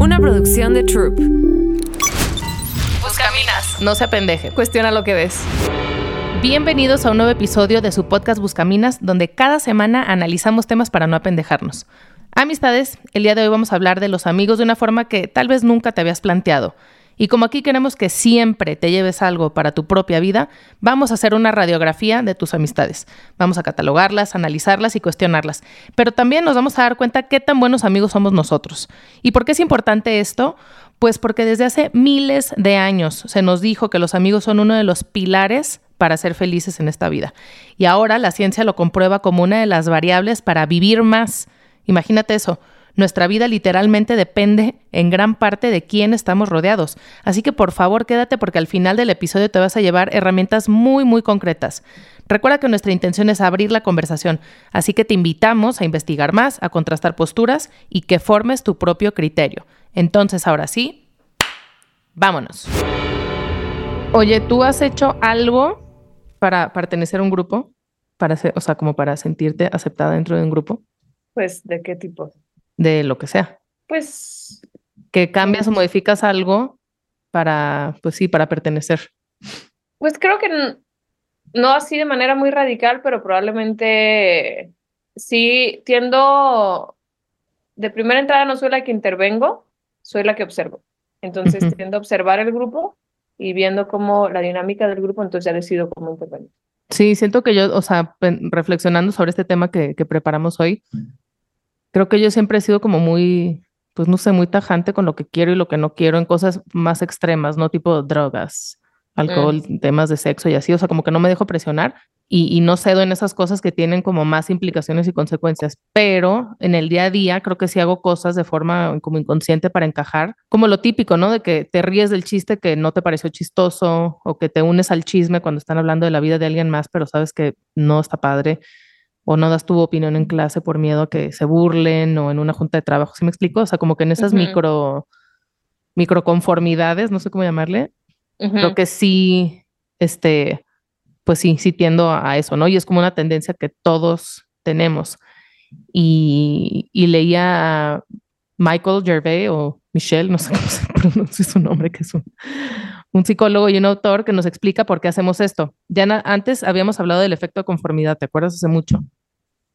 Una producción de Troop. Buscaminas. No se apendeje. Cuestiona lo que ves. Bienvenidos a un nuevo episodio de su podcast Buscaminas, donde cada semana analizamos temas para no apendejarnos. Amistades, el día de hoy vamos a hablar de los amigos de una forma que tal vez nunca te habías planteado. Y como aquí queremos que siempre te lleves algo para tu propia vida, vamos a hacer una radiografía de tus amistades. Vamos a catalogarlas, analizarlas y cuestionarlas. Pero también nos vamos a dar cuenta qué tan buenos amigos somos nosotros. ¿Y por qué es importante esto? Pues porque desde hace miles de años se nos dijo que los amigos son uno de los pilares para ser felices en esta vida. Y ahora la ciencia lo comprueba como una de las variables para vivir más. Imagínate eso nuestra vida literalmente depende en gran parte de quién estamos rodeados. Así que por favor quédate porque al final del episodio te vas a llevar herramientas muy, muy concretas. Recuerda que nuestra intención es abrir la conversación, así que te invitamos a investigar más, a contrastar posturas y que formes tu propio criterio. Entonces, ahora sí, vámonos. Oye, ¿tú has hecho algo para pertenecer a un grupo? Para o sea, como para sentirte aceptada dentro de un grupo. Pues, ¿de qué tipo? De lo que sea. Pues. Que cambias o modificas algo para, pues sí, para pertenecer. Pues creo que no, así de manera muy radical, pero probablemente sí tiendo, de primera entrada no soy la que intervengo, soy la que observo. Entonces tiendo a observar el grupo y viendo cómo la dinámica del grupo, entonces ya decido cómo intervenir. Sí, siento que yo, o sea, reflexionando sobre este tema que, que preparamos hoy, creo que yo siempre he sido como muy, pues no sé, muy tajante con lo que quiero y lo que no quiero en cosas más extremas, ¿no? Tipo drogas, alcohol, mm. temas de sexo y así, o sea, como que no me dejo presionar y, no cedo en esas cosas que tienen como más implicaciones y consecuencias, pero en el día a día creo que sí hago cosas de forma como inconsciente para encajar, como lo típico, ¿no? De que te ríes del chiste que no te pareció chistoso o que te unes al chisme cuando están hablando de la vida de alguien más, pero sabes que no está padre o no das tu opinión en clase por miedo a que se burlen o en una junta de trabajo, ¿sí me explico? O sea, como que en esas micro microconformidades, no sé cómo llamarle, creo que sí, este, pues sí, sí tiendo a eso, ¿no? Y es como una tendencia que todos tenemos. Y, y leía a Michael Gervais o Michelle, no sé cómo se pronuncia su nombre, que es un, un psicólogo y un autor que nos explica por qué hacemos esto. Ya antes habíamos hablado del efecto de conformidad, ¿te acuerdas hace mucho?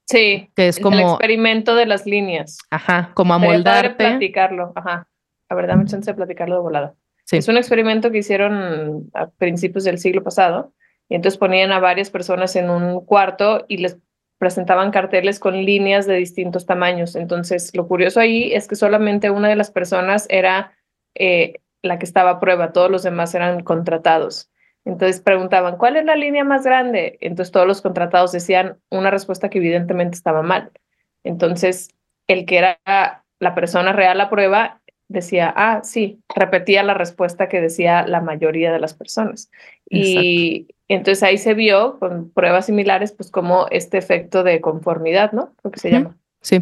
Sí, que es como el experimento de las líneas. Ajá, como amoldarte. platicarlo, ajá. La verdad, me chance de platicarlo de volada. Sí. Es un experimento que hicieron a principios del siglo pasado y entonces ponían a varias personas en un cuarto y les presentaban carteles con líneas de distintos tamaños. Entonces, lo curioso ahí es que solamente una de las personas era eh, la que estaba a prueba, todos los demás eran contratados. Entonces preguntaban, ¿cuál es la línea más grande? Entonces todos los contratados decían una respuesta que evidentemente estaba mal. Entonces el que era la persona real a prueba decía, ah, sí, repetía la respuesta que decía la mayoría de las personas. Y entonces ahí se vio con pruebas similares, pues como este efecto de conformidad, ¿no? Lo que se llama. Sí.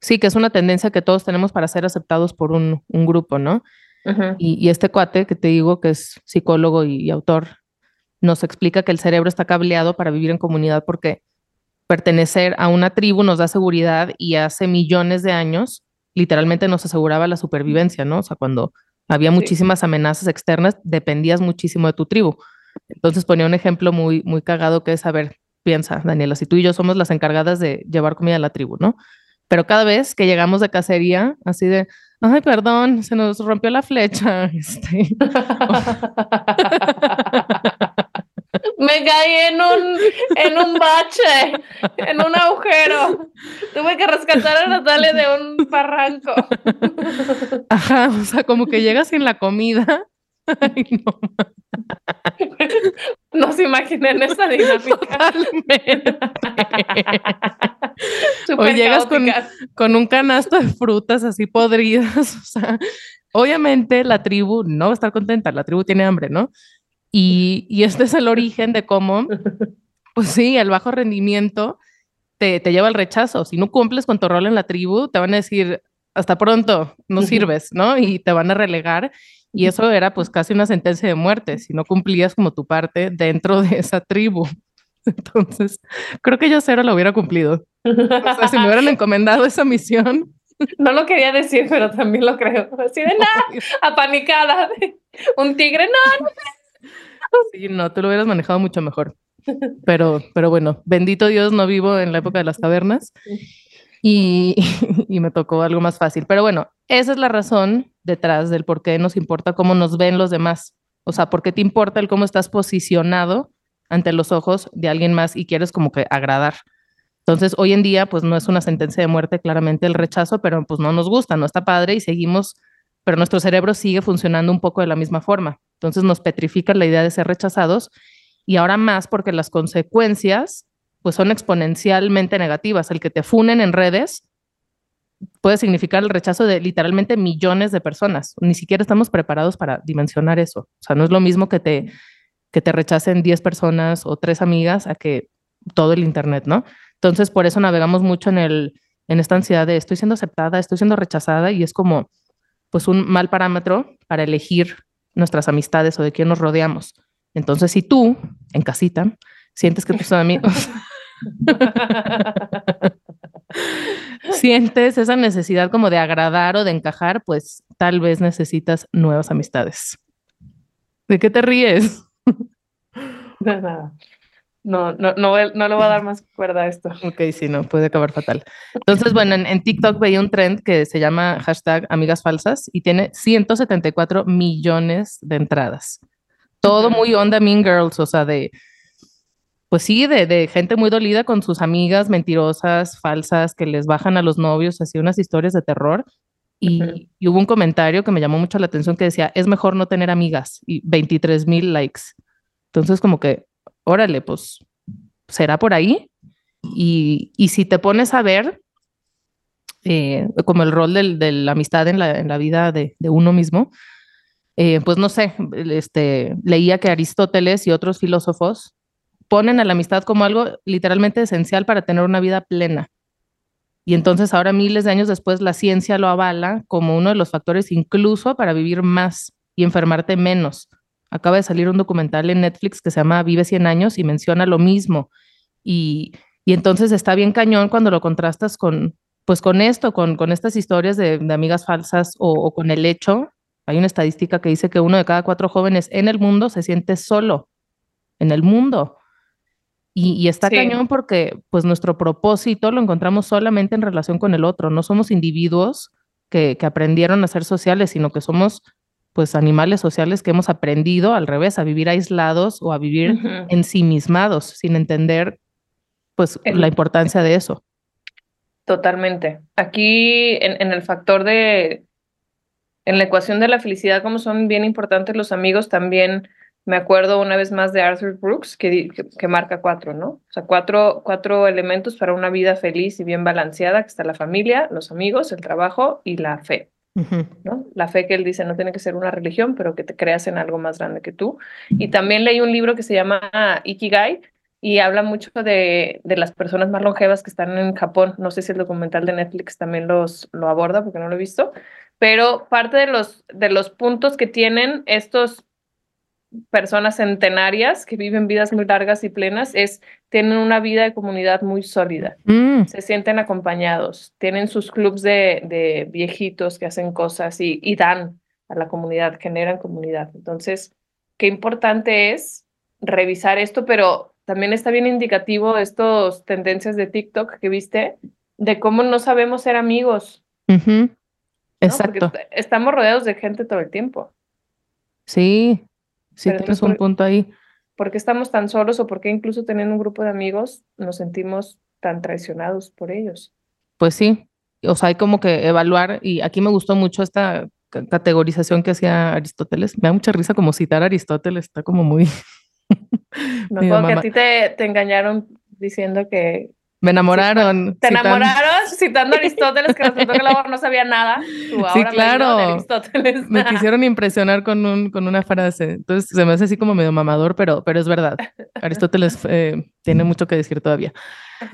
Sí, que es una tendencia que todos tenemos para ser aceptados por un, un grupo, ¿no? Y, este cuate que te digo que es psicólogo y, autor, nos explica que el cerebro está cableado para vivir en comunidad porque pertenecer a una tribu nos da seguridad y hace millones de años literalmente nos aseguraba la supervivencia, ¿no? O sea, cuando había muchísimas amenazas externas, dependías muchísimo de tu tribu. Entonces ponía un ejemplo muy, muy cagado que es, a ver, piensa, Daniela, si tú y yo somos las encargadas de llevar comida a la tribu, ¿no? Pero cada vez que llegamos de cacería, así de, Ay, perdón, se nos rompió la flecha. Este. Me caí en un, en un bache, en un agujero. Tuve que rescatar a Natalia de un barranco. Ajá, o sea, como que llegas sin la comida. Ay, no. No se imaginen esa dinámica. Totalmente. o llegas con, con, un canasto de frutas así podridas. O sea, obviamente la tribu no va a estar contenta, la tribu tiene hambre, ¿no? Y, y este es el origen de cómo, pues sí, el bajo rendimiento te, te lleva al rechazo. Si no cumples con tu rol en la tribu, te van a decir, hasta pronto, no sirves, ¿no? Y te van a relegar y eso era pues casi una sentencia de muerte si no cumplías como tu parte dentro de esa tribu. Entonces, creo que yo cero lo hubiera cumplido. O sea, si me hubieran encomendado esa misión, No lo quería decir, pero también lo creo. Así de nada, apanicada. Un tigre, no, no. Sí, no, tú lo hubieras manejado mucho mejor. Pero, pero bueno, bendito Dios, no vivo en la época de las cavernas y, y me tocó algo más fácil. Pero bueno, esa es la razón detrás del por qué nos importa cómo nos ven los demás. O sea, ¿por qué te importa el cómo estás posicionado ante los ojos de alguien más y quieres como que agradar? Entonces, hoy en día, pues no es una sentencia de muerte claramente el rechazo, pero pues no nos gusta, no está padre y seguimos, pero nuestro cerebro sigue funcionando un poco de la misma forma. Entonces nos petrifica la idea de ser rechazados y ahora más porque las consecuencias pues son exponencialmente negativas. El que te funen en redes puede significar el rechazo de literalmente millones de personas. Ni siquiera estamos preparados para dimensionar eso. O sea, no es lo mismo que te, que te rechacen 10 personas o tres amigas a que todo el Internet, ¿no? Entonces, por eso navegamos mucho en, el, en esta ansiedad de estoy siendo aceptada, estoy siendo rechazada y es como pues un mal parámetro para elegir nuestras amistades o de quién nos rodeamos. Entonces, si tú, en casita, sientes que tus amigos... sientes esa necesidad como de agradar o de encajar, pues tal vez necesitas nuevas amistades. ¿De qué te ríes? De nada. No, no, no, no le voy a dar más cuerda a esto. Ok, sí, no, puede acabar fatal. Entonces, bueno, en, TikTok veía un trend que se llama hashtag amigas falsas y tiene 174 millones de entradas. Todo muy onda Mean Girls, o sea, de, pues sí, de, de, gente muy dolida con sus amigas mentirosas, falsas, que les bajan a los novios, así unas historias de terror. Y, y, hubo un comentario que me llamó mucho la atención que decía, es mejor no tener amigas y 23 mil likes. Entonces, como que órale, pues será por ahí. Y, y si te pones a ver, eh, como el rol del, de la amistad en la, en la vida de, de uno mismo, eh, pues no sé, este, leía que Aristóteles y otros filósofos ponen a la amistad como algo literalmente esencial para tener una vida plena. Y entonces ahora, miles de años después, la ciencia lo avala como uno de los factores incluso para vivir más y enfermarte menos. Acaba de salir un documental en Netflix que se llama Vive 100 años y menciona lo mismo. Y, y entonces está bien cañón cuando lo contrastas con, pues con esto, con, con estas historias de, amigas falsas o, con el hecho. Hay una estadística que dice que uno de cada cuatro jóvenes en el mundo se siente solo, en el mundo. Y, y está sí. cañón porque pues nuestro propósito lo encontramos solamente en relación con el otro. No somos individuos que, que aprendieron a ser sociales, sino que somos pues animales sociales que hemos aprendido al revés, a vivir aislados o a vivir uh -huh. ensimismados, sin entender pues el, la importancia de eso. Totalmente. Aquí en, en, el factor de, en la ecuación de la felicidad, como son bien importantes los amigos, también me acuerdo una vez más de Arthur Brooks, que, que, que marca cuatro, ¿no? O sea, cuatro, cuatro elementos para una vida feliz y bien balanceada, que está la familia, los amigos, el trabajo y la fe. Uh -huh. ¿no? La fe que él dice no tiene que ser una religión, pero que te creas en algo más grande que tú. Y también leí un libro que se llama Ikigai y habla mucho de, de las personas más longevas que están en Japón. No sé si el documental de Netflix también los, lo aborda porque no lo he visto, pero parte de los, de los puntos que tienen estos personas centenarias que viven vidas muy largas y plenas es tienen una vida de comunidad muy sólida, mm. se sienten acompañados, tienen sus clubs de, de viejitos que hacen cosas y, y, dan a la comunidad, generan comunidad. Entonces, qué importante es revisar esto, pero también está bien indicativo estos tendencias de TikTok que viste de cómo no sabemos ser amigos. Uh -huh. Exacto. ¿no? estamos rodeados de gente todo el tiempo. Sí, Sí, Pero tienes un punto ahí. ¿Por qué estamos tan solos o por qué incluso teniendo un grupo de amigos nos sentimos tan traicionados por ellos? Pues sí, o sea, hay como que evaluar, y aquí me gustó mucho esta categorización que hacía Aristóteles. Me da mucha risa como citar a Aristóteles, está como muy... no, como que a ti te, te engañaron diciendo que me enamoraron. Te citando... enamoraron citando a Aristóteles, que resultó que amor no sabía nada. Tú sí, claro. Me, me quisieron impresionar con, un, con una frase. Entonces se me hace así como medio mamador, pero, pero es verdad. Aristóteles eh, tiene mucho que decir todavía.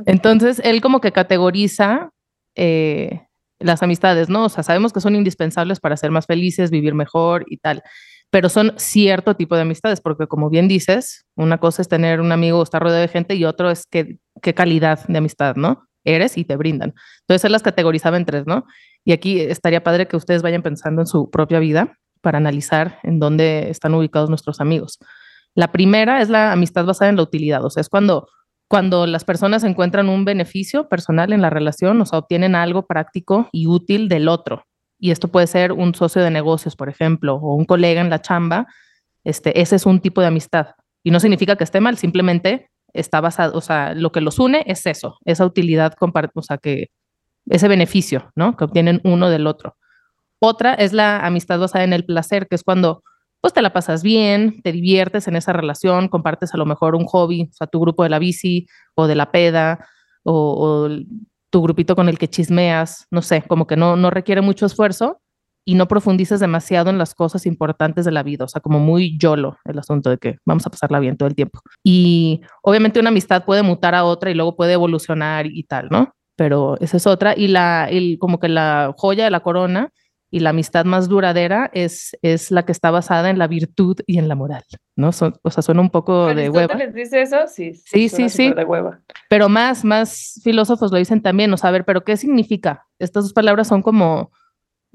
Entonces él como que categoriza eh, las amistades, ¿no? O sea, sabemos que son indispensables para ser más felices, vivir mejor y tal pero son cierto tipo de amistades, porque como bien dices, una cosa es tener un amigo o estar rodeado de gente y otro es que, qué calidad de amistad, ¿no? Eres y te brindan. Entonces él las categorizaba en tres, ¿no? Y aquí estaría padre que ustedes vayan pensando en su propia vida para analizar en dónde están ubicados nuestros amigos. La primera es la amistad basada en la utilidad, o sea, es cuando, cuando las personas encuentran un beneficio personal en la relación, o sea, obtienen algo práctico y útil del otro. Y esto puede ser un socio de negocios, por ejemplo, o un colega en la chamba. Este, ese es un tipo de amistad. Y no significa que esté mal, simplemente está basado, o sea, lo que los une es eso, esa utilidad, o sea, que ese beneficio, ¿no? Que obtienen uno del otro. Otra es la amistad basada en el placer, que es cuando pues te la pasas bien, te diviertes en esa relación, compartes a lo mejor un hobby, o sea, tu grupo de la bici o de la peda o, tu grupito con el que chismeas, no sé, como que no, no requiere mucho esfuerzo y no profundices demasiado en las cosas importantes de la vida, o sea, como muy yolo el asunto de que vamos a pasarla bien todo el tiempo. Y obviamente una amistad puede mutar a otra y luego puede evolucionar y tal, ¿no? Pero esa es otra. Y la, el, como que la joya de la corona y la amistad más duradera es, es la que está basada en la virtud y en la moral, ¿no? o sea, suena un poco de hueva. les dice eso? Sí, sí, sí. sí. De hueva. Pero más, más filósofos lo dicen también, o sea, a ver, pero ¿qué significa? Estas dos palabras son como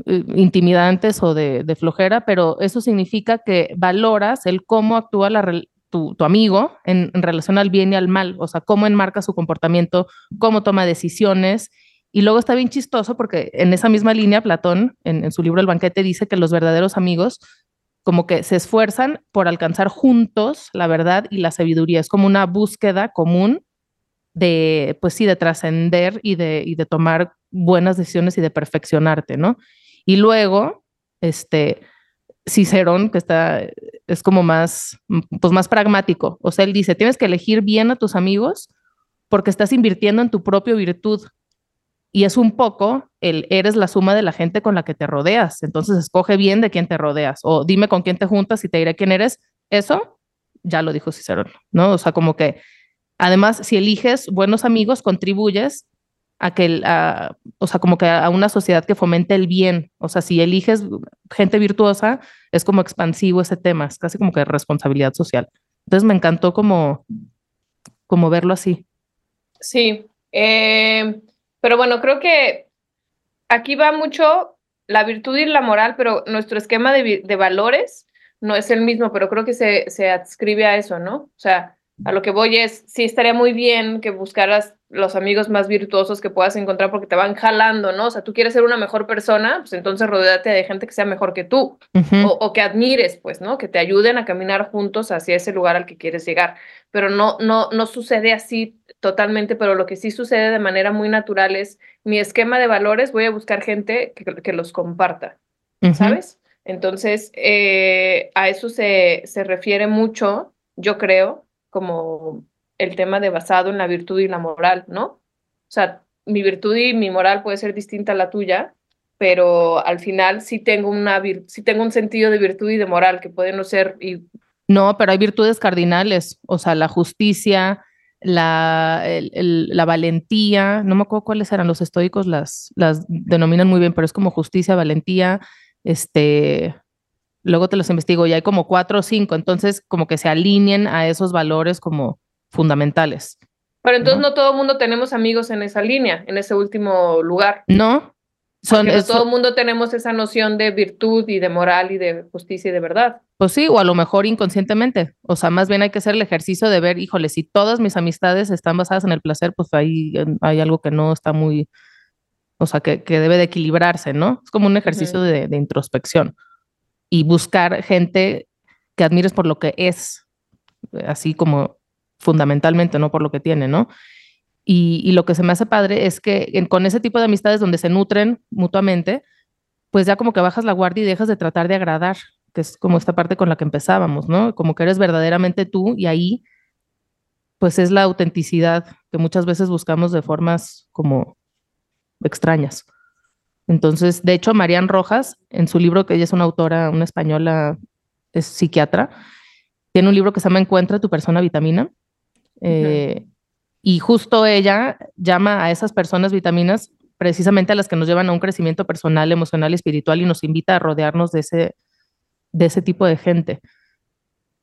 intimidantes o de, flojera, pero eso significa que valoras el cómo actúa la, tu, tu, amigo en, en relación al bien y al mal, o sea, cómo enmarca su comportamiento, cómo toma decisiones y luego está bien chistoso porque en esa misma línea, Platón, en, su libro El banquete, dice que los verdaderos amigos como que se esfuerzan por alcanzar juntos la verdad y la sabiduría. Es como una búsqueda común de, pues sí, de trascender y de, y de tomar buenas decisiones y de perfeccionarte, ¿no? Y luego, este, Cicerón, que está, es como más, pues más pragmático. O sea, él dice, tienes que elegir bien a tus amigos porque estás invirtiendo en tu propia virtud. Y es un poco el eres la suma de la gente con la que te rodeas. Entonces escoge bien de quién te rodeas o dime con quién te juntas y te diré quién eres. Eso ya lo dijo Cicerón, ¿no? O sea, como que además si eliges buenos amigos contribuyes a que, o sea, como que a una sociedad que fomente el bien. O sea, si eliges gente virtuosa, es como expansivo ese tema, es casi como que responsabilidad social. Entonces me encantó como, como verlo así. Sí. Eh, pero bueno, creo que aquí va mucho la virtud y la moral, pero nuestro esquema de, de valores no es el mismo, pero creo que se, se adscribe a eso, ¿no? O sea, a lo que voy es, sí estaría muy bien que buscaras los amigos más virtuosos que puedas encontrar porque te van jalando, ¿no? O sea, tú quieres ser una mejor persona, pues entonces rodeate de gente que sea mejor que tú o, o, que admires, pues, ¿no? Que te ayuden a caminar juntos hacia ese lugar al que quieres llegar. Pero no, no, no sucede así totalmente, pero lo que sí sucede de manera muy natural es mi esquema de valores, voy a buscar gente que, que los comparta, ¿sabes? Entonces, eh, a eso se, se refiere mucho, yo creo, como el tema de basado en la virtud y la moral, ¿no? O sea, mi virtud y mi moral puede ser distinta a la tuya, pero al final sí tengo, una sí tengo un sentido de virtud y de moral que puede no ser... Y... No, pero hay virtudes cardinales, o sea, la justicia, la, la valentía, no me acuerdo cuáles eran los estoicos, las, las denominan muy bien, pero es como justicia, valentía, este, luego te los investigo y hay como cuatro o cinco, entonces como que se alineen a esos valores como fundamentales. Pero entonces no, todo el mundo tenemos amigos en esa línea, en ese último lugar. No. Son, todo el mundo tenemos esa noción de virtud y de moral y de justicia y de verdad. Pues sí, o a lo mejor inconscientemente. O sea, más bien hay que hacer el ejercicio de ver, híjole, si todas mis amistades están basadas en el placer, pues ahí hay algo que no está muy, o sea, que, que debe de equilibrarse, ¿no? Es como un ejercicio de, de introspección y buscar gente que admires por lo que es, así como fundamentalmente, no por lo que tiene, ¿no? Y, lo que se me hace padre es que con ese tipo de amistades donde se nutren mutuamente, pues ya como que bajas la guardia y dejas de tratar de agradar, que es como esta parte con la que empezábamos, ¿no? Como que eres verdaderamente tú y ahí, pues es la autenticidad que muchas veces buscamos de formas como extrañas. Entonces, de hecho, Marian Rojas, en su libro, que ella es una autora, una española, es psiquiatra, tiene un libro que se llama Encuentra tu persona vitamina, eh, y justo ella llama a esas personas vitaminas precisamente a las que nos llevan a un crecimiento personal, emocional y espiritual y nos invita a rodearnos de ese, de ese tipo de gente.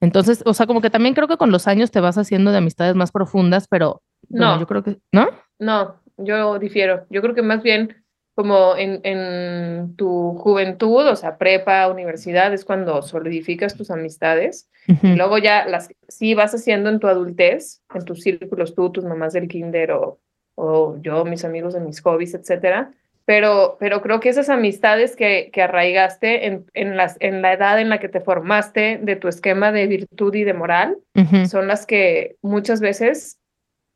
Entonces, o sea, como que también creo que con los años te vas haciendo de amistades más profundas, pero no, yo creo que, ¿no? No, yo difiero. Yo creo que más bien como en, en tu juventud, o sea, prepa, universidad, es cuando solidificas tus amistades. Y luego ya las sí vas haciendo en tu adultez, en tus círculos, tú, tus mamás del kinder o, o yo, mis amigos de mis hobbies, etcétera. Pero, pero creo que esas amistades que, que arraigaste en, en, las, en la edad en la que te formaste de tu esquema de virtud y de moral son las que muchas veces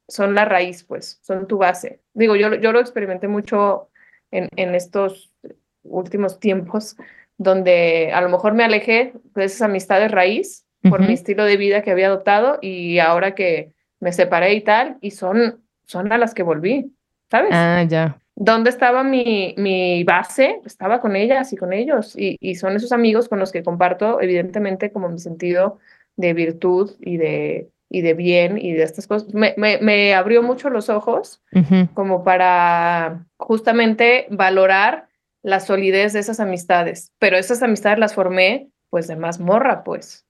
son la raíz, pues, son tu base. Digo, yo, yo lo experimenté mucho en, en estos últimos tiempos, donde a lo mejor me alejé de esas amistades raíz por mi estilo de vida que había adoptado y ahora que me separé y tal, y son, son a las que volví, ¿sabes? Ah, ya. ¿Dónde estaba mi, mi base? Estaba con ellas y con ellos, y, y son esos amigos con los que comparto, evidentemente, como mi sentido de virtud y de, y de bien y de estas cosas, me, me, me abrió mucho los ojos como para justamente valorar la solidez de esas amistades, pero esas amistades las formé pues de más morra, pues.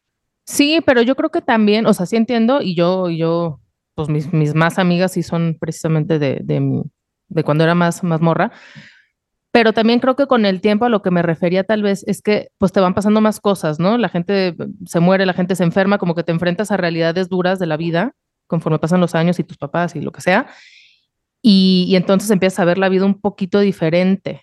Sí, pero yo creo que también, o sea, sí entiendo y yo, yo, pues mis, mis más amigas sí son precisamente de, de, de cuando era más, más morra, pero también creo que con el tiempo a lo que me refería tal vez es que pues te van pasando más cosas, ¿no? La gente se muere, la gente se enferma, como que te enfrentas a realidades duras de la vida conforme pasan los años y tus papás y lo que sea. Y, y entonces empiezas a ver la vida un poquito diferente.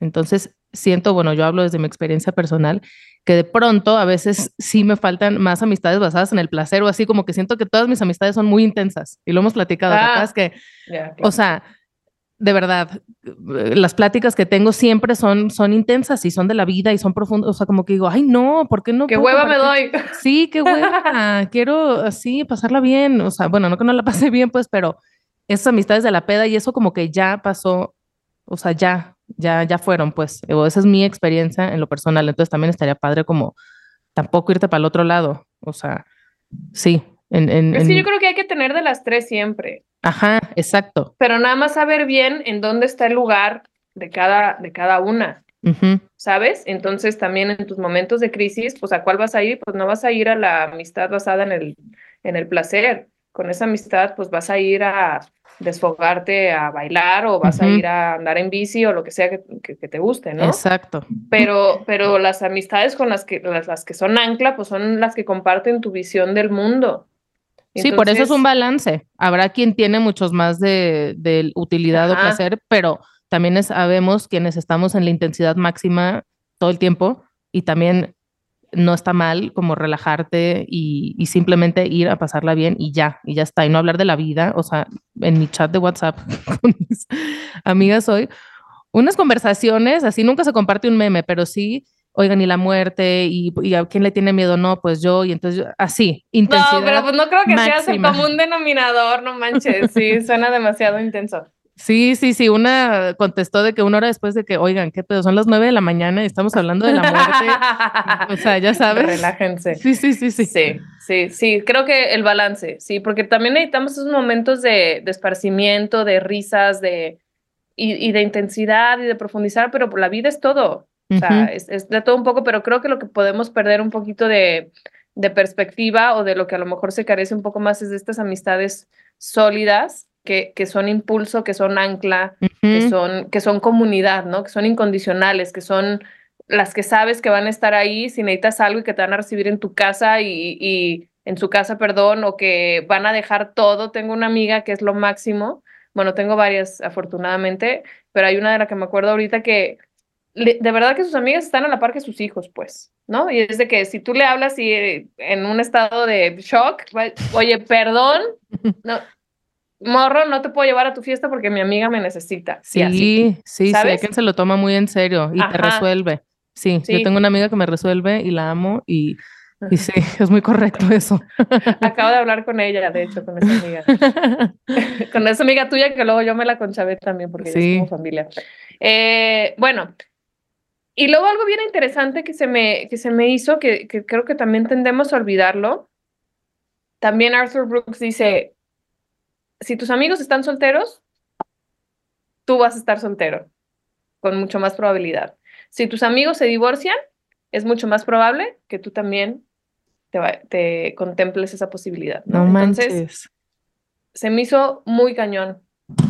Entonces siento, bueno, yo hablo desde mi experiencia personal, que de pronto a veces sí me faltan más amistades basadas en el placer o así, como que siento que todas mis amistades son muy intensas y lo hemos platicado, ah, es que, yeah, claro. o sea, de verdad, las pláticas que tengo siempre son, son intensas y son de la vida y son profundas. O sea, como que digo, ay, no, ¿por qué no? ¿Qué hueva me doy? Sí, qué hueva. Quiero así pasarla bien. O sea, bueno, no que no la pase bien, pues, pero esas amistades de la peda y eso como que ya pasó. O sea, ya, ya, ya fueron, pues. Esa es mi experiencia en lo personal. Entonces también estaría padre como tampoco irte para el otro lado. O sea, sí. En, en, es que yo creo que hay que tener de las tres siempre. Ajá, exacto. Pero nada más saber bien en dónde está el lugar de cada, de cada una. ¿Sabes? Entonces también en tus momentos de crisis, pues a cuál vas a ir, pues no vas a ir a la amistad basada en el, en el placer. Con esa amistad, pues vas a ir a desfogarte, a bailar o vas a ir a andar en bici o lo que sea que, que, te guste, ¿no? Exacto. Pero, pero las amistades con las que, las, las que son ancla, pues son las que comparten tu visión del mundo sí, por eso es un balance. Habrá quien tiene muchos más de, de utilidad o placer, pero también sabemos quienes estamos en la intensidad máxima todo el tiempo y también no está mal como relajarte y, y, simplemente ir a pasarla bien y ya, y ya está, y no hablar de la vida. O sea, en mi chat de WhatsApp con mis amigas hoy, unas conversaciones, así nunca se comparte un meme, pero sí oigan, y la muerte, y, y, a quién le tiene miedo, no, pues yo, y entonces así, intensidad. No, pero pues no creo que máxima. sea el común denominador, no manches, sí, suena demasiado intenso. Sí, sí, sí, una contestó de que una hora después de que, oigan, qué pedo, son las nueve de la mañana y estamos hablando de la muerte. o sea, ya sabes. Relájense. Sí, sí, sí, sí. Sí, sí, sí, creo que el balance, sí, porque también necesitamos esos momentos de, de esparcimiento, de risas, de, y, y, de intensidad y de profundizar, pero la vida es todo. O sea, es, es, de todo un poco, pero creo que lo que podemos perder un poquito de, de, perspectiva o de lo que a lo mejor se carece un poco más es de estas amistades sólidas que, que son impulso, que son ancla, uh -huh. que, son, que son comunidad, ¿no? Que son incondicionales, que son las que sabes que van a estar ahí si necesitas algo y que te van a recibir en tu casa y, y en su casa, perdón, o que van a dejar todo. Tengo una amiga que es lo máximo. Bueno, tengo varias afortunadamente, pero hay una de la que me acuerdo ahorita que de verdad que sus amigas están a la par que sus hijos, pues, ¿no? Y es de que si tú le hablas y eh, en un estado de shock, oye, perdón, no, morro, no te puedo llevar a tu fiesta porque mi amiga me necesita. Sí, así, sí, ¿sabes? sí, hay quien se lo toma muy en serio y Ajá. te resuelve. Sí, sí, yo tengo una amiga que me resuelve y la amo y, y sí, es muy correcto eso. Acabo de hablar con ella, de hecho, con esa amiga. con esa amiga tuya que luego yo me la conchavé también porque sí. es como familia. Eh, bueno, y luego algo bien interesante que se me, que se me hizo, que, que creo que también tendemos a olvidarlo, también Arthur Brooks dice, si tus amigos están solteros, tú vas a estar soltero, con mucho más probabilidad. Si tus amigos se divorcian, es mucho más probable que tú también te, va, te contemples esa posibilidad. ¿no? no Entonces, manches. se me hizo muy cañón,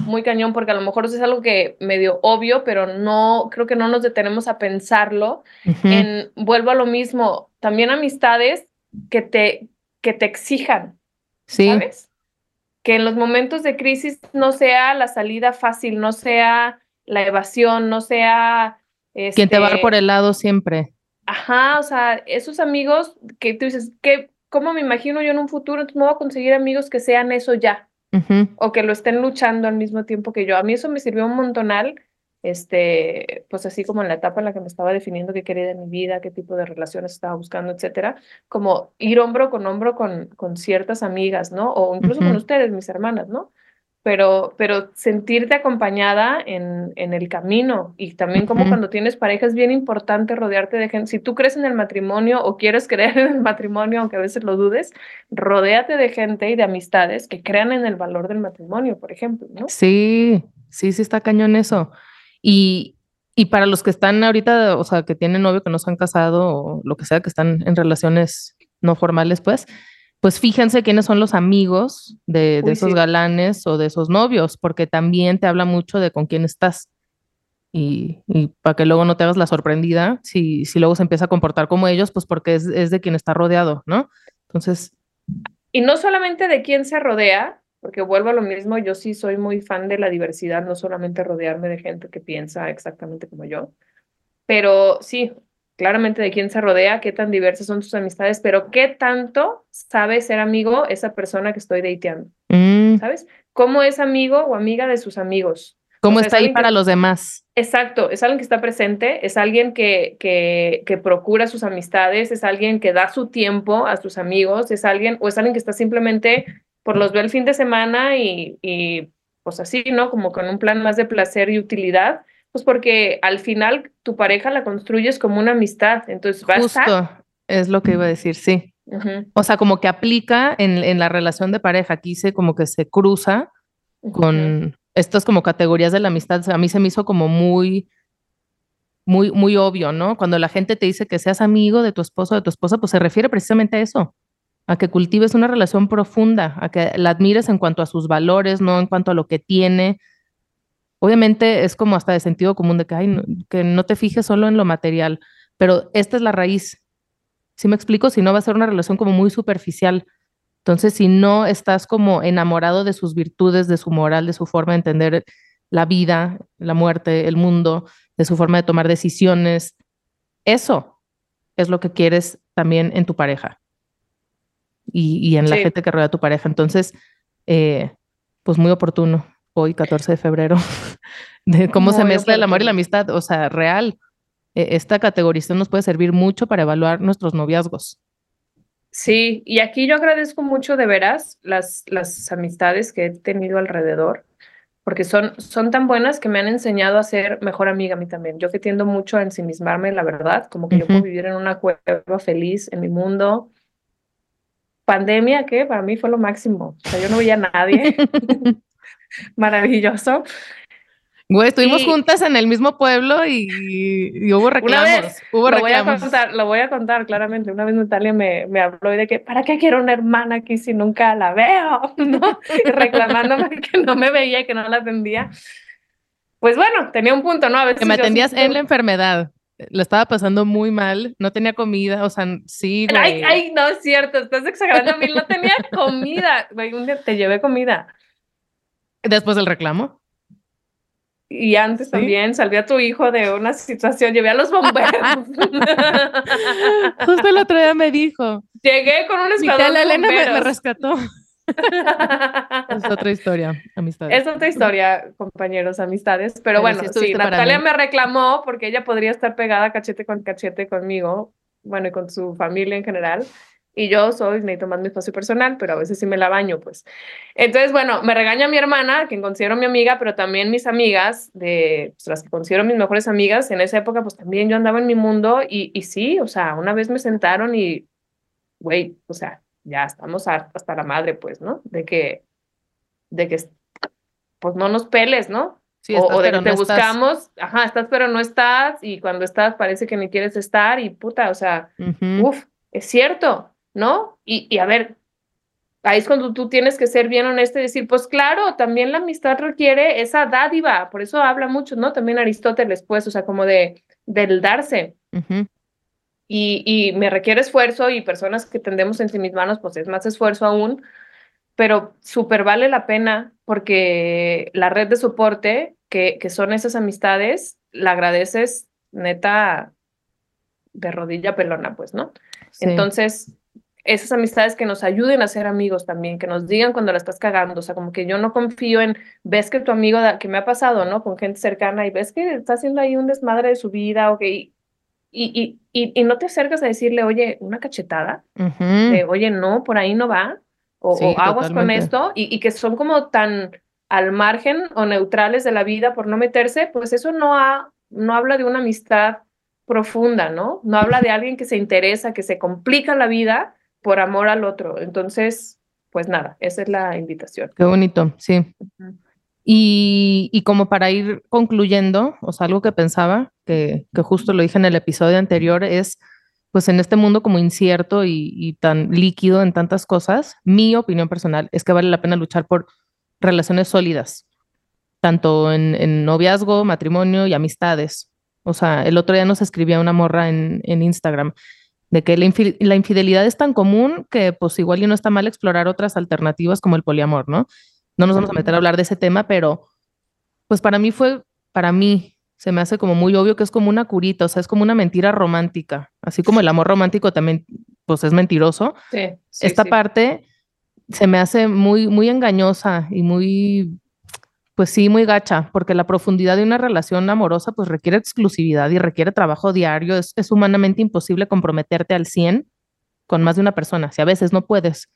muy cañón porque a lo mejor es algo que medio obvio, pero no, creo que no nos detenemos a pensarlo. En, vuelvo a lo mismo, también amistades que te, que te exijan, sí. ¿sabes? Que en los momentos de crisis no sea la salida fácil, no sea la evasión, no sea... Este, Quien te va por el lado siempre. Ajá, o sea, esos amigos que tú dices, ¿qué, ¿cómo me imagino yo en un futuro? Entonces me voy a conseguir amigos que sean eso ya o que lo estén luchando al mismo tiempo que yo. A mí eso me sirvió un montonal, este, pues así como en la etapa en la que me estaba definiendo qué quería de mi vida, qué tipo de relaciones estaba buscando, etcétera, como ir hombro con hombro con, con ciertas amigas, ¿no? O incluso con ustedes, mis hermanas, ¿no? Pero, pero sentirte acompañada en, en el camino y también como cuando tienes pareja es bien importante rodearte de gente. Si tú crees en el matrimonio o quieres creer en el matrimonio, aunque a veces lo dudes, rodéate de gente y de amistades que crean en el valor del matrimonio, por ejemplo, ¿no? Sí, sí, sí está cañón eso. Y, y para los que están ahorita, o sea, que tienen novio, que no se han casado o lo que sea, que están en relaciones no formales, pues, pues fíjense quiénes son los amigos de, esos galanes o de esos novios, porque también te habla mucho de con quién estás. Y, para que luego no te hagas la sorprendida, si, si luego se empieza a comportar como ellos, pues porque es, es de quien está rodeado, ¿no? Entonces... Y no solamente de quién se rodea, porque vuelvo a lo mismo, yo sí soy muy fan de la diversidad, no solamente rodearme de gente que piensa exactamente como yo, pero sí, claramente de quién se rodea, qué tan diversas son sus amistades, pero qué tanto sabe ser amigo esa persona que estoy dateando. Mm. ¿Sabes? ¿Cómo es amigo o amiga de sus amigos? ¿Cómo está ahí para los demás? Exacto, es alguien que está presente, es alguien que, que, que, procura sus amistades, es alguien que da su tiempo a sus amigos, es alguien, o es alguien que está simplemente por los ve el fin de semana y, y pues así, ¿no? Como con un plan más de placer y utilidad, pues porque al final tu pareja la construyes como una amistad, entonces va Justo, a es lo que iba a decir, sí. O sea, como que aplica en, en, la relación de pareja, aquí se como que se cruza con estas como categorías de la amistad. a mí se me hizo como muy, muy, muy obvio, ¿no? Cuando la gente te dice que seas amigo de tu esposo o de tu esposa, pues se refiere precisamente a eso, a que cultives una relación profunda, a que la admires en cuanto a sus valores, no en cuanto a lo que tiene, Obviamente es como hasta de sentido común de que, no, que no te fijes solo en lo material, pero esta es la raíz. Si me explico? Si no va a ser una relación como muy superficial. Entonces, si no estás como enamorado de sus virtudes, de su moral, de su forma de entender la vida, la muerte, el mundo, de su forma de tomar decisiones, eso es lo que quieres también en tu pareja y, en la gente que rodea a tu pareja. Entonces, eh, pues muy oportuno hoy, 14 de febrero, de cómo se mezcla el amor y la amistad, o sea, real. E, esta categorización nos puede servir mucho para evaluar nuestros noviazgos. Sí, y aquí yo agradezco mucho de veras las, las amistades que he tenido alrededor, porque son, son tan buenas que me han enseñado a ser mejor amiga a mí también. Yo que tiendo mucho a ensimismarme, la verdad, como que yo puedo vivir en una cueva feliz en mi mundo. Pandemia, que para mí fue lo máximo. O sea, yo no veía a nadie. maravilloso. Güey, estuvimos juntas en el mismo pueblo y, hubo reclamos. hubo lo Voy a contar, lo voy a contar claramente. Una vez Natalia me, me habló de que, ¿para qué quiero una hermana aquí si nunca la veo? ¿No? Y reclamándome que no me veía y que no la atendía. Pues bueno, tenía un punto, ¿no? A veces que me atendías en la enfermedad. Lo estaba pasando muy mal, no tenía comida, o sea, sí, güey. Ay, ay, no es cierto, estás exagerando a mí, no tenía comida. Güey, un día te llevé comida. Después del reclamo. Y antes también salvé a tu hijo de una situación, llevé a los bomberos. Justo el otro día me dijo. Llegué con un escuadrón Elena me, rescató. es otra historia, amistades. Es otra historia, compañeros, amistades. Pero, bueno, sí, Natalia me reclamó porque ella podría estar pegada cachete con cachete conmigo, bueno, y con su familia en general y yo soy, necesito más mi espacio personal, pero a veces sí me la baño, pues. Entonces, bueno, me regaña mi hermana, quien considero mi amiga, pero también mis amigas, de pues, las que considero mis mejores amigas, en esa época, pues también yo andaba en mi mundo y, y sí, o sea, una vez me sentaron y, güey, o sea, ya estamos hasta la madre, pues, ¿no? De que, de que, pues no nos peles, ¿no? Sí, o, de que te buscamos, ajá, estás pero no estás, y cuando estás parece que ni quieres estar, y puta, o sea, uff, es cierto, ¿no? Y, y a ver, ahí es cuando tú tienes que ser bien honesto y decir, pues claro, también la amistad requiere esa dádiva, por eso habla mucho, ¿no? También Aristóteles, pues, o sea, como de del darse. y, y, me requiere esfuerzo y personas que tendemos en sí mis manos, pues es más esfuerzo aún, pero súper vale la pena porque la red de soporte, que, que son esas amistades, la agradeces neta de rodilla pelona, pues, ¿no? Entonces, esas amistades que nos ayuden a ser amigos también, que nos digan cuando la estás cagando, o sea, como que yo no confío en, ves que tu amigo, que me ha pasado, ¿no? Con gente cercana y ves que está haciendo ahí un desmadre de su vida, ok, y, y, y, y no te acercas a decirle, oye, una cachetada, de, oye, no, por ahí no va, o, aguas con esto, y, y que son como tan al margen o neutrales de la vida por no meterse, pues eso no, ha, no habla de una amistad profunda, ¿no? No habla de alguien que se interesa, que se complica la vida por amor al otro. Entonces, pues nada, esa es la invitación. Qué bonito, sí. y, como para ir concluyendo, o sea, algo que pensaba, que, que, justo lo dije en el episodio anterior, es, pues en este mundo como incierto y, tan líquido en tantas cosas, mi opinión personal es que vale la pena luchar por relaciones sólidas, tanto en, en noviazgo, matrimonio y amistades. O sea, el otro día nos escribía una morra en, en Instagram de que la, infidelidad es tan común que pues igual y no está mal explorar otras alternativas como el poliamor, ¿no? No nos vamos a meter a hablar de ese tema, pero pues para mí fue, para mí se me hace como muy obvio que es como una curita, o sea, es como una mentira romántica, así como el amor romántico también pues es mentiroso. Sí, Esta parte se me hace muy, muy engañosa y muy pues sí, muy gacha, porque la profundidad de una relación amorosa pues requiere exclusividad y requiere trabajo diario. Es, humanamente imposible comprometerte al 100 con más de una persona. Si a veces no puedes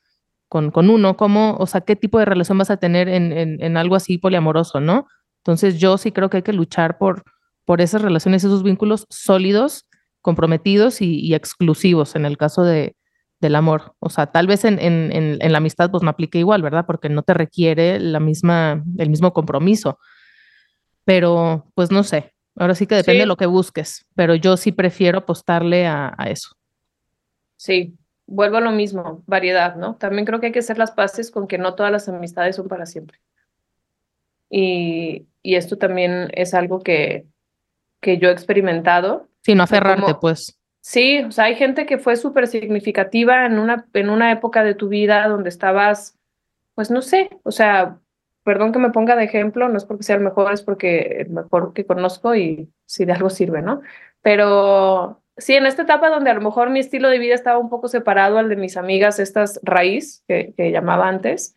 con, con uno, ¿cómo, o sea, qué tipo de relación vas a tener en, en, algo así poliamoroso, no? Entonces yo sí creo que hay que luchar por, por esas relaciones, esos vínculos sólidos, comprometidos y exclusivos en el caso de, del amor. O sea, tal vez en, en, en, la amistad pues no aplique igual, ¿verdad? Porque no te requiere la misma, el mismo compromiso. Pero pues no sé, ahora sí que depende de lo que busques, pero yo sí prefiero apostarle a, a, eso. Sí, vuelvo a lo mismo, variedad, ¿no? También creo que hay que hacer las paces con que no todas las amistades son para siempre. Y, y esto también es algo que, que yo he experimentado. Sí, no aferrarte, pues. Sí, o sea, hay gente que fue súper significativa en una, en una época de tu vida donde estabas, pues no sé, o sea, perdón que me ponga de ejemplo, no es porque sea el mejor, es porque el mejor que conozco y si de algo sirve, ¿no? Pero sí, en esta etapa donde a lo mejor mi estilo de vida estaba un poco separado al de mis amigas, estas raíz que, que llamaba antes,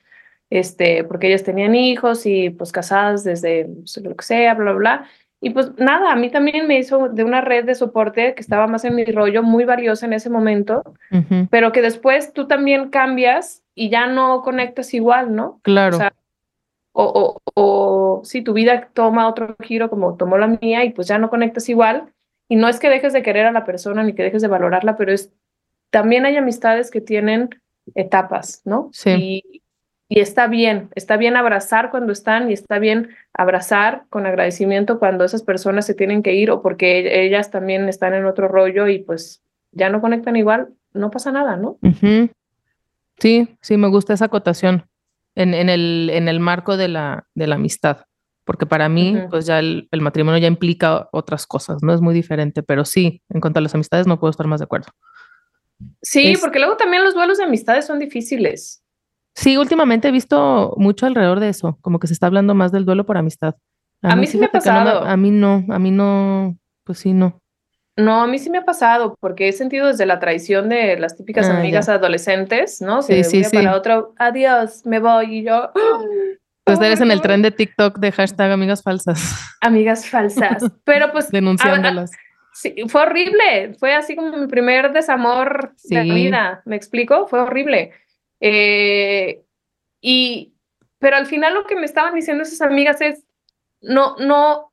este, porque ellas tenían hijos y pues casadas desde lo que sea, bla, bla. Y pues nada, a mí también me hizo de una red de soporte que estaba más en mi rollo, muy valiosa en ese momento, pero que después tú también cambias y ya no conectas igual, ¿no? Claro. O, sea, o, o, si tu vida toma otro giro como tomó la mía y pues ya no conectas igual. Y no es que dejes de querer a la persona ni que dejes de valorarla, pero es también hay amistades que tienen etapas, ¿no? Sí. Y, y está bien, está bien abrazar cuando están y está bien abrazar con agradecimiento cuando esas personas se tienen que ir o porque ellas también están en otro rollo y pues ya no conectan igual, no pasa nada, ¿no? Sí, sí, me gusta esa acotación en, en, el, en el marco de la, de la amistad, porque para mí, pues ya el, el, matrimonio ya implica otras cosas, ¿no? Es muy diferente, pero sí, en cuanto a las amistades no puedo estar más de acuerdo. Sí, porque luego también los duelos de amistades son difíciles. Sí, últimamente he visto mucho alrededor de eso, como que se está hablando más del duelo por amistad. A, mí, sí me ha pasado. a mí no, a mí no, pues sí, no. No, a mí sí me ha pasado, porque he sentido desde la traición de las típicas ah, amigas adolescentes, ¿no? sí, sí, sí. para otro, adiós, me voy, y yo... Pues eres en el tren de TikTok de hashtag amigas falsas. Amigas falsas. Pero pues... Denunciándolas. sí, fue horrible. Fue así como mi primer desamor de la vida. ¿Me explico? Fue horrible. Eh, y, pero al final lo que me estaban diciendo esas amigas es, no, no,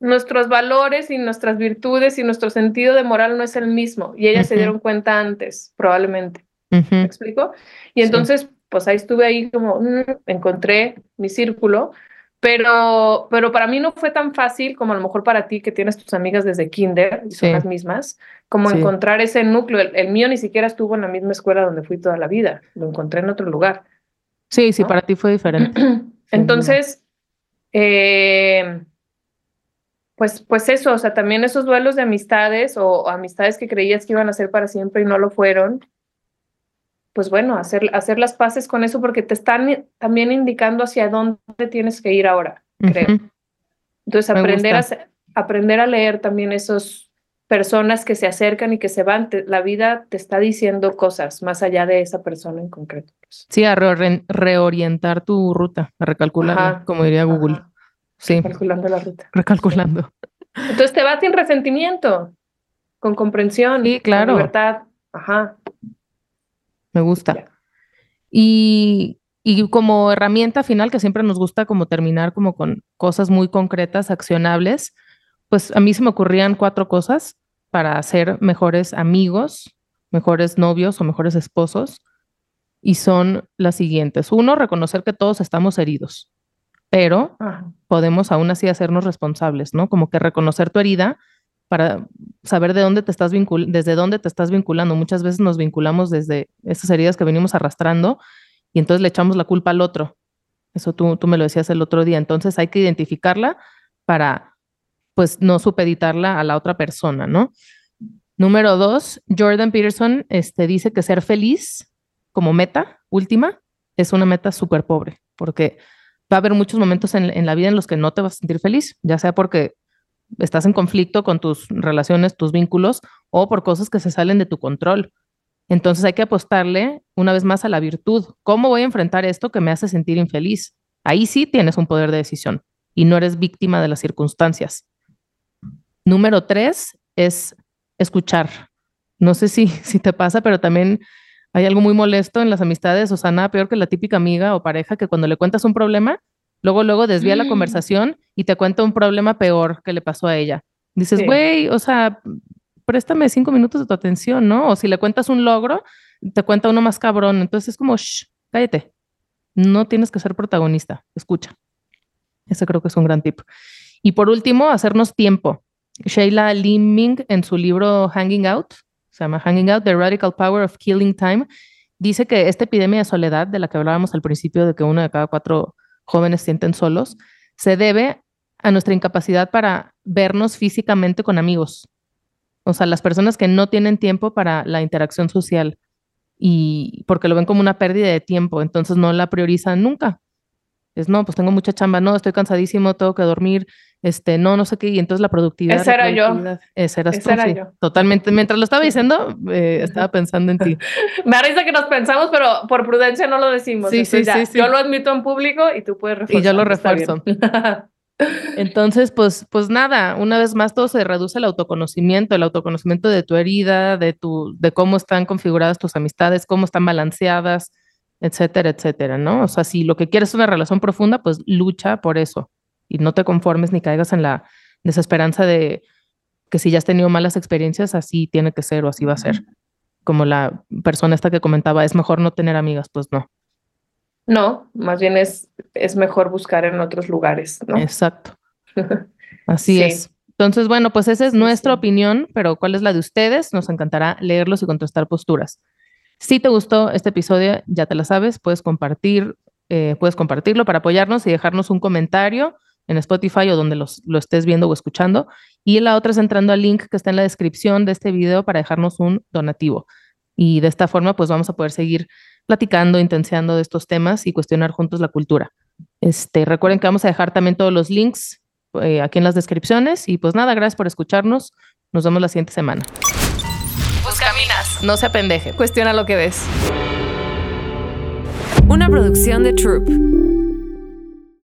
nuestros valores y nuestras virtudes y nuestro sentido de moral no es el mismo. Y ellas se dieron cuenta antes, probablemente. ¿Me explico? Y entonces, pues ahí estuve ahí como, mm, encontré mi círculo, Pero, pero para mí no fue tan fácil como a lo mejor para ti que tienes tus amigas desde kinder y son las mismas, como encontrar ese núcleo. El, mío ni siquiera estuvo en la misma escuela donde fui toda la vida, lo encontré en otro lugar. Sí, sí, para ti fue diferente. Entonces, eh, pues, pues eso, o sea, también esos duelos de amistades o, amistades que creías que iban a ser para siempre y no lo fueron, pues bueno, hacer, hacer las paces con eso porque te están también indicando hacia dónde tienes que ir ahora, creo. Entonces, aprender a, aprender a leer también esos personas que se acercan y que se van, la vida te está diciendo cosas más allá de esa persona en concreto. Pues. Sí, a reorientar tu ruta, a recalcular, como diría Google. Sí. Recalculando la ruta. Recalculando. Entonces te vas sin resentimiento, con comprensión, sí, claro. con libertad. Ajá. Me gusta. Y, y como herramienta final, que siempre nos gusta como terminar como con cosas muy concretas, accionables, pues a mí se me ocurrían cuatro cosas para ser mejores amigos, mejores novios o mejores esposos. Y son las siguientes. Uno, reconocer que todos estamos heridos, pero podemos aún así hacernos responsables, ¿no? Como que reconocer tu herida para saber de dónde te estás desde dónde te estás vinculando. Muchas veces nos vinculamos desde esas heridas que venimos arrastrando y entonces le echamos la culpa al otro. Eso tú, tú me lo decías el otro día. Entonces hay que identificarla para, pues, no supeditarla a la otra persona, ¿no? Número dos, Jordan Peterson este, dice que ser feliz como meta última es una meta súper pobre, porque va a haber muchos momentos en, en la vida en los que no te vas a sentir feliz, ya sea porque estás en conflicto con tus relaciones, tus vínculos o por cosas que se salen de tu control. Entonces hay que apostarle una vez más a la virtud. ¿Cómo voy a enfrentar esto que me hace sentir infeliz? Ahí sí tienes un poder de decisión y no eres víctima de las circunstancias. Número tres es escuchar. No sé si, si te pasa, pero también hay algo muy molesto en las amistades, o nada peor que la típica amiga o pareja que cuando le cuentas un problema, Luego, luego desvía la mm. conversación y te cuenta un problema peor que le pasó a ella. Dices, güey, o sea, préstame cinco minutos de tu atención, ¿no? O si le cuentas un logro, te cuenta uno más cabrón. Entonces es como, shh, cállate. No tienes que ser protagonista, escucha. Ese creo que es un gran tip. Y por último, hacernos tiempo. Sheila Liming en su libro Hanging Out, se llama Hanging Out, The Radical Power of Killing Time, dice que esta epidemia de soledad de la que hablábamos al principio, de que uno de cada cuatro jóvenes sienten solos, se debe a nuestra incapacidad para vernos físicamente con amigos. O sea, las personas que no tienen tiempo para la interacción social y porque lo ven como una pérdida de tiempo, entonces no la priorizan nunca. Es no, pues tengo mucha chamba, no, estoy cansadísimo, tengo que dormir, este, no, no sé qué, y entonces la productividad. Esa era yo. Esa eras tú, sí. Totalmente. Mientras lo estaba diciendo, eh, estaba pensando en ti. Me da que nos pensamos, pero por prudencia no lo decimos. Sí, sí, sí, Yo lo admito en público y tú puedes reforzar. Y yo lo refuerzo. Entonces, pues, pues nada, una vez más todo se reduce al autoconocimiento, el autoconocimiento de tu herida, de tu, de cómo están configuradas tus amistades, cómo están balanceadas, etcétera, etcétera, ¿no? O sea, si lo que quieres es una relación profunda, pues lucha por eso y no te conformes ni caigas en la desesperanza de que si ya has tenido malas experiencias, así tiene que ser o así va a ser. Como la persona esta que comentaba, es mejor no tener amigas, pues no. No, más bien es, es mejor buscar en otros lugares, ¿no? Exacto. Así es. Entonces, bueno, pues esa es nuestra opinión, pero ¿cuál es la de ustedes? Nos encantará leerlos y contrastar posturas. Si te gustó este episodio, ya te la sabes, puedes compartir, eh, puedes compartirlo para apoyarnos y dejarnos un comentario en Spotify o donde los, lo estés viendo o escuchando. Y la otra es entrando al link que está en la descripción de este video para dejarnos un donativo. Y de esta forma, pues vamos a poder seguir platicando, intenseando de estos temas y cuestionar juntos la cultura. Este, recuerden que vamos a dejar también todos los links eh, aquí en las descripciones. Y pues nada, gracias por escucharnos. Nos vemos la siguiente semana. Buscaminas. No se apendeje. Cuestiona lo que ves. Una producción de Troop.